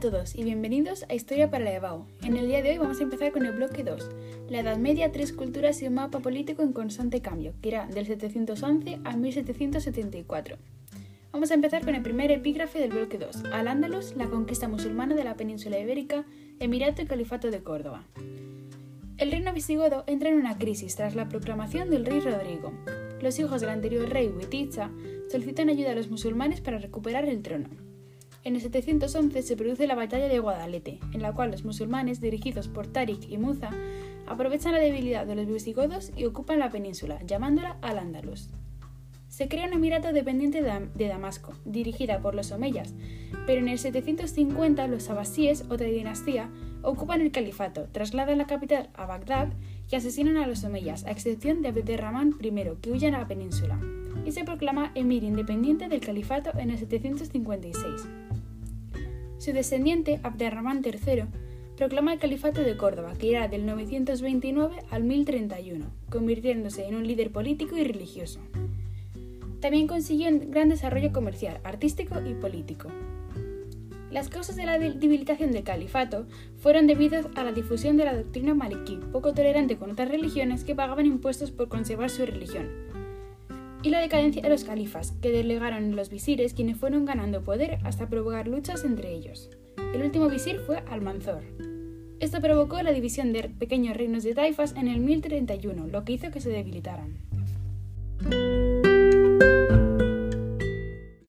todos y bienvenidos a Historia para la EBAU. En el día de hoy vamos a empezar con el bloque 2, la Edad Media, tres culturas y un mapa político en constante cambio, que irá del 711 al 1774. Vamos a empezar con el primer epígrafe del bloque 2, al Ándalus, la conquista musulmana de la península ibérica, Emirato y Califato de Córdoba. El reino visigodo entra en una crisis tras la proclamación del rey Rodrigo. Los hijos del anterior rey Witiza solicitan ayuda a los musulmanes para recuperar el trono. En el 711 se produce la batalla de Guadalete, en la cual los musulmanes, dirigidos por Tarik y Muza, aprovechan la debilidad de los visigodos y ocupan la península, llamándola Al-Ándalus. Se crea un emirato dependiente de Damasco, dirigida por los omeyas, pero en el 750 los abasíes, otra dinastía, ocupan el califato, trasladan la capital a Bagdad y asesinan a los omeyas, a excepción de Abderramán I, que huye a la península, y se proclama emir independiente del califato en el 756. Su descendiente, Abderramán III, proclama el califato de Córdoba, que irá del 929 al 1031, convirtiéndose en un líder político y religioso. También consiguió un gran desarrollo comercial, artístico y político. Las causas de la debilitación del califato fueron debidas a la difusión de la doctrina maliquí, poco tolerante con otras religiones que pagaban impuestos por conservar su religión, y la decadencia de los califas, que delegaron los visires quienes fueron ganando poder hasta provocar luchas entre ellos. El último visir fue Almanzor. Esto provocó la división de pequeños reinos de taifas en el 1031, lo que hizo que se debilitaran.